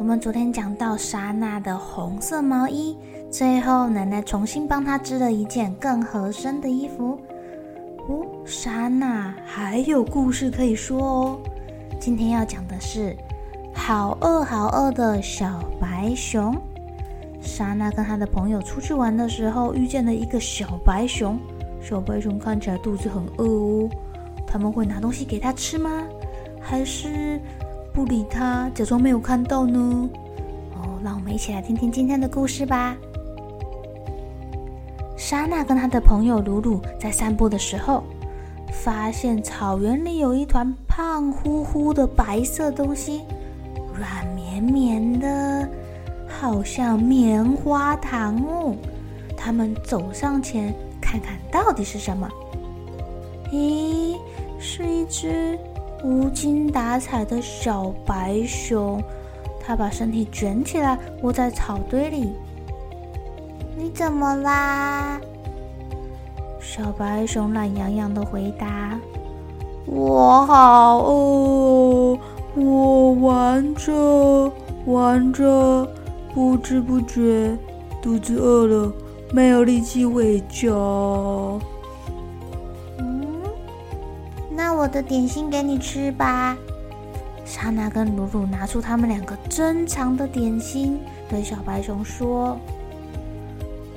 我们昨天讲到莎娜的红色毛衣。最后，奶奶重新帮她织了一件更合身的衣服。哦，莎娜还有故事可以说哦。今天要讲的是好饿好饿的小白熊。莎娜跟她的朋友出去玩的时候，遇见了一个小白熊。小白熊看起来肚子很饿哦。他们会拿东西给他吃吗？还是不理他，假装没有看到呢？哦，让我们一起来听听今天的故事吧。莎娜跟她的朋友鲁鲁在散步的时候，发现草原里有一团胖乎乎的白色东西，软绵绵的，好像棉花糖哦。他们走上前看看到底是什么？咦，是一只无精打采的小白熊，它把身体卷起来窝在草堆里。你怎么啦？小白熊懒洋洋的回答：“我好饿，我玩着玩着，不知不觉肚子饿了，没有力气回家。”我的点心给你吃吧。莎娜跟鲁鲁拿出他们两个珍藏的点心，对小白熊说。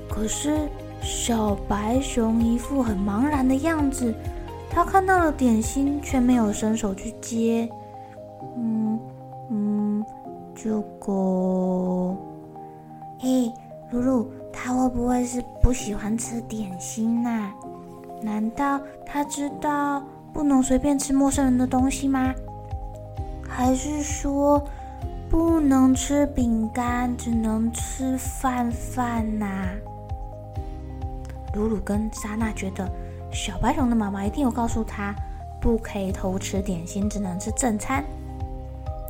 可是小白熊一副很茫然的样子，他看到了点心，却没有伸手去接。嗯嗯，这个，哎，鲁鲁，他会不会是不喜欢吃点心呐？难道他知道不能随便吃陌生人的东西吗？还是说不能吃饼干，只能吃饭饭呐？鲁鲁跟莎娜觉得，小白熊的妈妈一定有告诉他，不可以偷吃点心，只能吃正餐。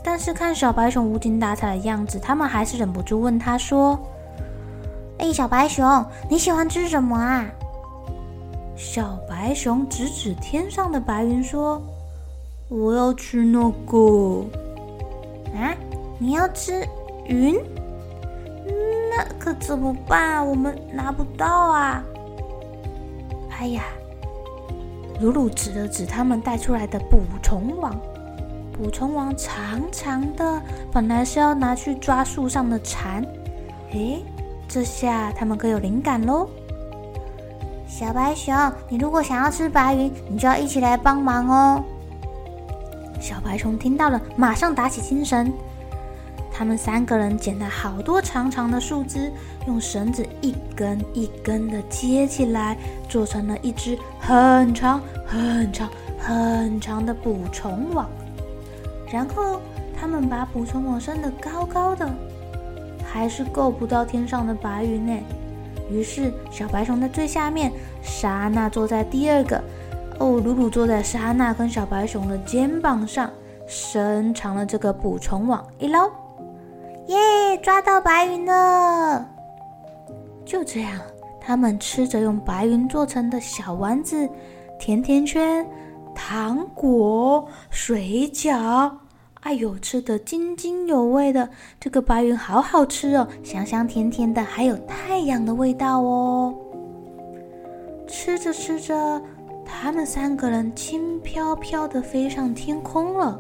但是看小白熊无精打采的样子，他们还是忍不住问他说：“哎，小白熊，你喜欢吃什么啊？”小白熊指指天上的白云说：“我要吃那个。”啊，你要吃云？那可怎么办？我们拿不到啊！哎呀，鲁鲁指了指他们带出来的捕虫网，捕虫网长长的，本来是要拿去抓树上的蝉。诶，这下他们可有灵感喽！小白熊，你如果想要吃白云，你就要一起来帮忙哦。小白熊听到了，马上打起精神。他们三个人捡了好多长长的树枝，用绳子一根一根的接起来，做成了一只很长很长很长的捕虫网。然后他们把捕虫网升得高高的，还是够不到天上的白云呢。于是小白熊在最下面，莎娜坐在第二个，哦，鲁鲁坐在莎娜跟小白熊的肩膀上，伸长了这个捕虫网，一捞。耶抓到白云了！就这样，他们吃着用白云做成的小丸子、甜甜圈、糖果、水饺。哎呦，吃得津津有味的。这个白云好好吃哦，香香甜甜的，还有太阳的味道哦。吃着吃着，他们三个人轻飘飘的飞上天空了。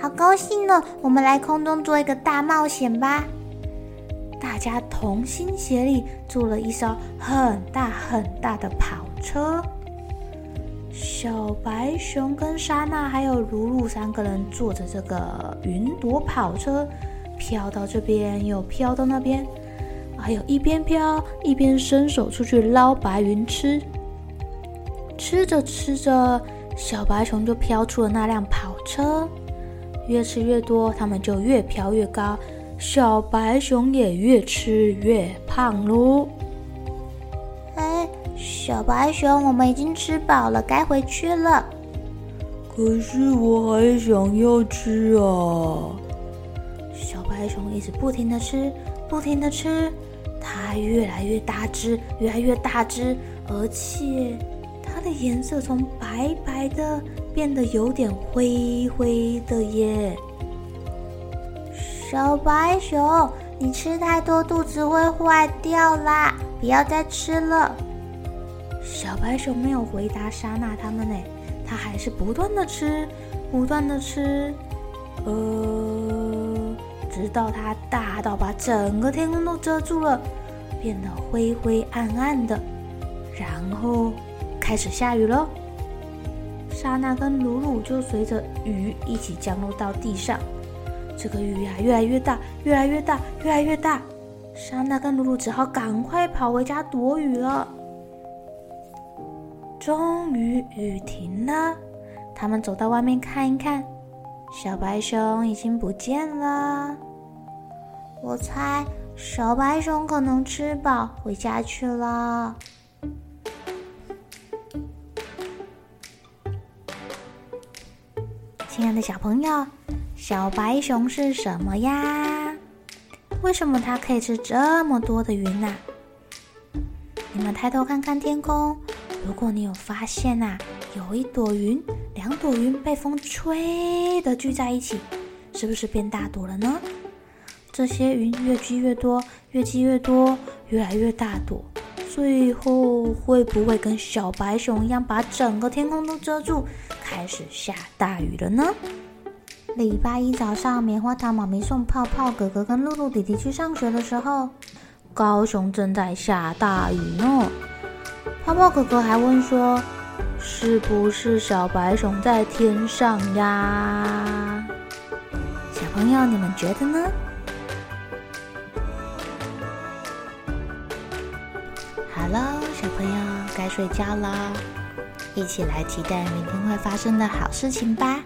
好高兴哦！我们来空中做一个大冒险吧！大家同心协力做了一艘很大很大的跑车。小白熊跟莎娜还有鲁鲁三个人坐着这个云朵跑车，飘到这边又飘到那边，还有一边飘一边伸手出去捞白云吃。吃着吃着，小白熊就飘出了那辆跑车。越吃越多，他们就越飘越高。小白熊也越吃越胖喽。哎，小白熊，我们已经吃饱了，该回去了。可是我还想要吃啊！小白熊一直不停的吃，不停的吃，它越来越大只，越来越大只，而且它的颜色从白白的变得有点灰灰的耶。小白熊，你吃太多，肚子会坏掉啦！不要再吃了。小白熊没有回答莎娜他们呢，它还是不断的吃，不断的吃，呃，直到它大到把整个天空都遮住了，变得灰灰暗暗的，然后开始下雨了。莎娜跟鲁鲁就随着雨一起降落到地上。这个雨呀，越来越大，越来越大，越来越大。莎娜跟鲁鲁只好赶快跑回家躲雨了。终于雨停了，他们走到外面看一看，小白熊已经不见了。我猜小白熊可能吃饱回家去了。亲爱的小朋友。小白熊是什么呀？为什么它可以吃这么多的云呢？你们抬头看看天空，如果你有发现呐，有一朵云、两朵云被风吹的聚在一起，是不是变大朵了呢？这些云越积越多，越积越多，越来越大朵，最后会不会跟小白熊一样，把整个天空都遮住，开始下大雨了呢？礼拜一早上，棉花糖妈咪送泡泡哥哥跟露露弟弟去上学的时候，高雄正在下大雨呢。泡泡哥哥还问说：“是不是小白熊在天上呀？”小朋友，你们觉得呢？好了，小朋友该睡觉了，一起来期待明天会发生的好事情吧。